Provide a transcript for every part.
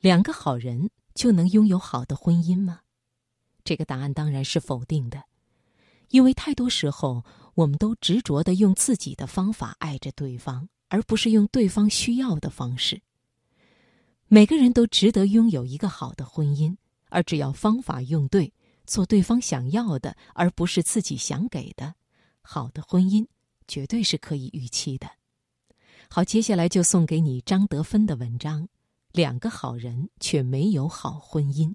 两个好人就能拥有好的婚姻吗？这个答案当然是否定的，因为太多时候我们都执着的用自己的方法爱着对方，而不是用对方需要的方式。每个人都值得拥有一个好的婚姻，而只要方法用对，做对方想要的，而不是自己想给的，好的婚姻绝对是可以预期的。好，接下来就送给你张德芬的文章：两个好人却没有好婚姻。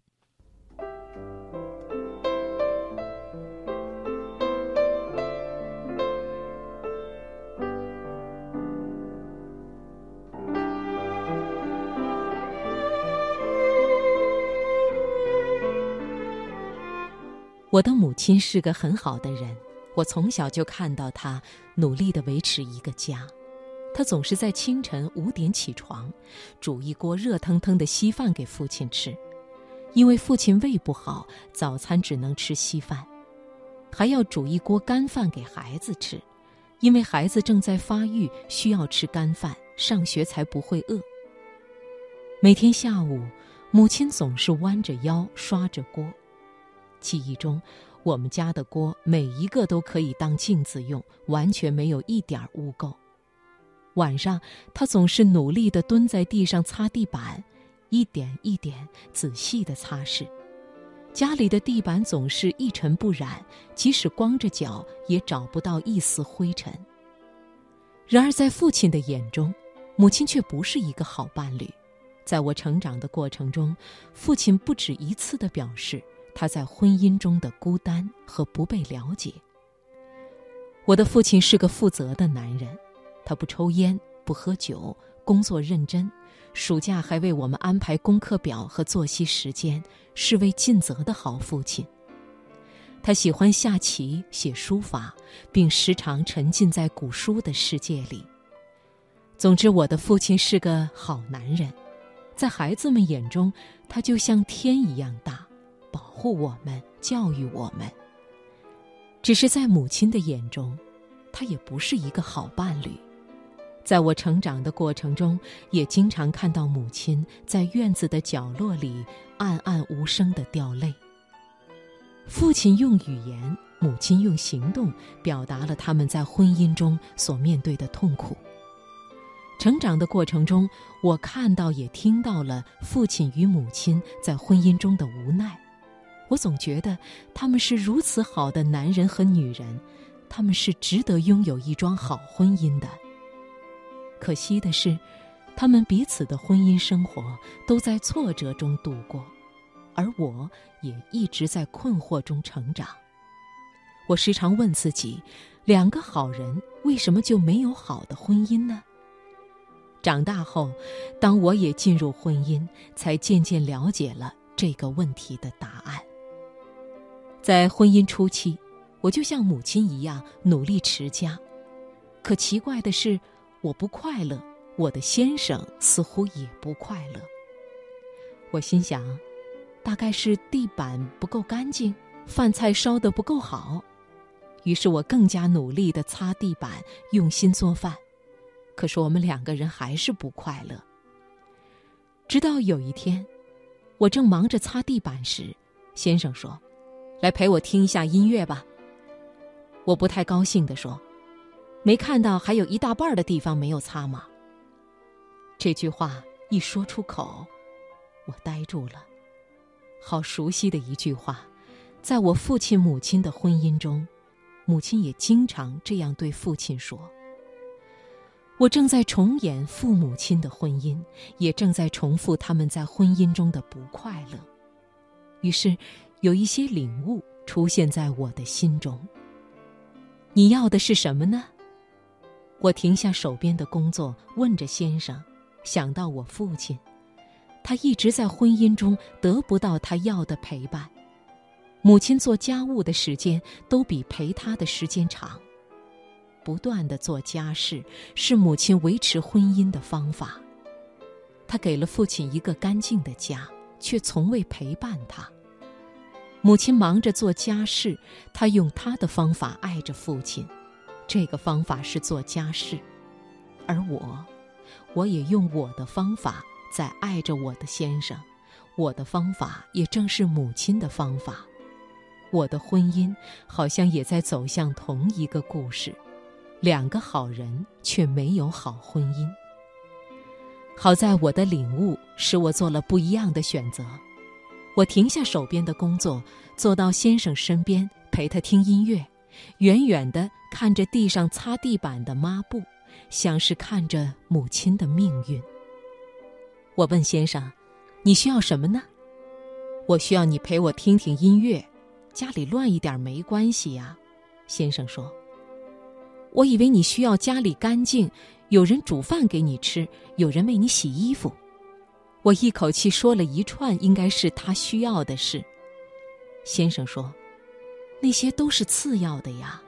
我的母亲是个很好的人，我从小就看到她努力的维持一个家。他总是在清晨五点起床，煮一锅热腾腾的稀饭给父亲吃，因为父亲胃不好，早餐只能吃稀饭，还要煮一锅干饭给孩子吃，因为孩子正在发育，需要吃干饭，上学才不会饿。每天下午，母亲总是弯着腰刷着锅。记忆中，我们家的锅每一个都可以当镜子用，完全没有一点污垢。晚上，他总是努力地蹲在地上擦地板，一点一点仔细地擦拭。家里的地板总是一尘不染，即使光着脚也找不到一丝灰尘。然而，在父亲的眼中，母亲却不是一个好伴侣。在我成长的过程中，父亲不止一次地表示。他在婚姻中的孤单和不被了解。我的父亲是个负责的男人，他不抽烟，不喝酒，工作认真，暑假还为我们安排功课表和作息时间，是位尽责的好父亲。他喜欢下棋、写书法，并时常沉浸在古书的世界里。总之，我的父亲是个好男人，在孩子们眼中，他就像天一样大。保护我们，教育我们。只是在母亲的眼中，他也不是一个好伴侣。在我成长的过程中，也经常看到母亲在院子的角落里暗暗无声的掉泪。父亲用语言，母亲用行动，表达了他们在婚姻中所面对的痛苦。成长的过程中，我看到也听到了父亲与母亲在婚姻中的无奈。我总觉得他们是如此好的男人和女人，他们是值得拥有一桩好婚姻的。可惜的是，他们彼此的婚姻生活都在挫折中度过，而我也一直在困惑中成长。我时常问自己：两个好人为什么就没有好的婚姻呢？长大后，当我也进入婚姻，才渐渐了解了这个问题的答案。在婚姻初期，我就像母亲一样努力持家，可奇怪的是，我不快乐，我的先生似乎也不快乐。我心想，大概是地板不够干净，饭菜烧得不够好。于是我更加努力地擦地板，用心做饭，可是我们两个人还是不快乐。直到有一天，我正忙着擦地板时，先生说。来陪我听一下音乐吧。我不太高兴地说：“没看到还有一大半的地方没有擦吗？”这句话一说出口，我呆住了。好熟悉的一句话，在我父亲母亲的婚姻中，母亲也经常这样对父亲说。我正在重演父母亲的婚姻，也正在重复他们在婚姻中的不快乐。于是。有一些领悟出现在我的心中。你要的是什么呢？我停下手边的工作，问着先生。想到我父亲，他一直在婚姻中得不到他要的陪伴，母亲做家务的时间都比陪他的时间长。不断的做家事是母亲维持婚姻的方法。他给了父亲一个干净的家，却从未陪伴他。母亲忙着做家事，她用她的方法爱着父亲，这个方法是做家事，而我，我也用我的方法在爱着我的先生，我的方法也正是母亲的方法。我的婚姻好像也在走向同一个故事，两个好人却没有好婚姻。好在我的领悟使我做了不一样的选择，我停下手边的工作，坐到先生身边陪他听音乐，远远的看着地上擦地板的抹布，像是看着母亲的命运。我问先生：“你需要什么呢？”“我需要你陪我听听音乐。”家里乱一点没关系呀，先生说。我以为你需要家里干净，有人煮饭给你吃，有人为你洗衣服。我一口气说了一串，应该是他需要的事。先生说，那些都是次要的呀，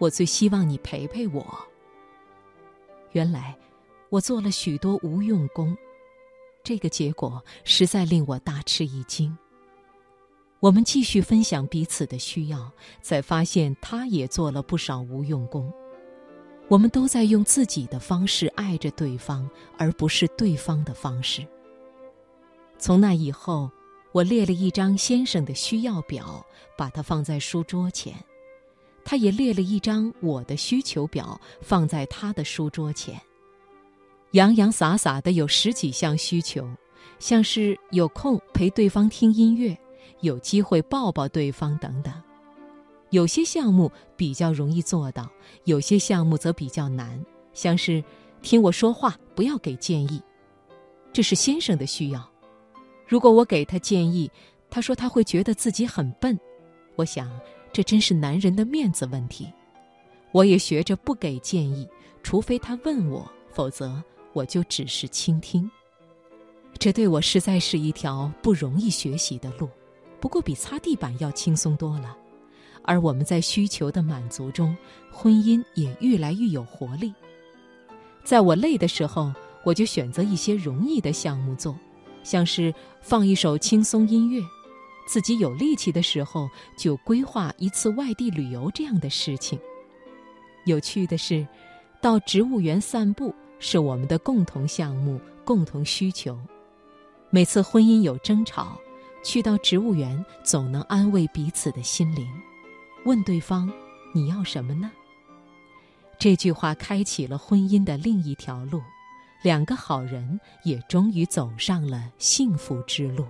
我最希望你陪陪我。原来，我做了许多无用功，这个结果实在令我大吃一惊。我们继续分享彼此的需要，才发现他也做了不少无用功。我们都在用自己的方式爱着对方，而不是对方的方式。从那以后，我列了一张先生的需要表，把它放在书桌前；他也列了一张我的需求表，放在他的书桌前。洋洋洒洒的有十几项需求，像是有空陪对方听音乐。有机会抱抱对方等等，有些项目比较容易做到，有些项目则比较难。像是听我说话，不要给建议，这是先生的需要。如果我给他建议，他说他会觉得自己很笨。我想这真是男人的面子问题。我也学着不给建议，除非他问我，否则我就只是倾听。这对我实在是一条不容易学习的路。不过比擦地板要轻松多了，而我们在需求的满足中，婚姻也愈来愈有活力。在我累的时候，我就选择一些容易的项目做，像是放一首轻松音乐；自己有力气的时候，就规划一次外地旅游这样的事情。有趣的是，到植物园散步是我们的共同项目、共同需求。每次婚姻有争吵。去到植物园，总能安慰彼此的心灵。问对方：“你要什么呢？”这句话开启了婚姻的另一条路，两个好人也终于走上了幸福之路。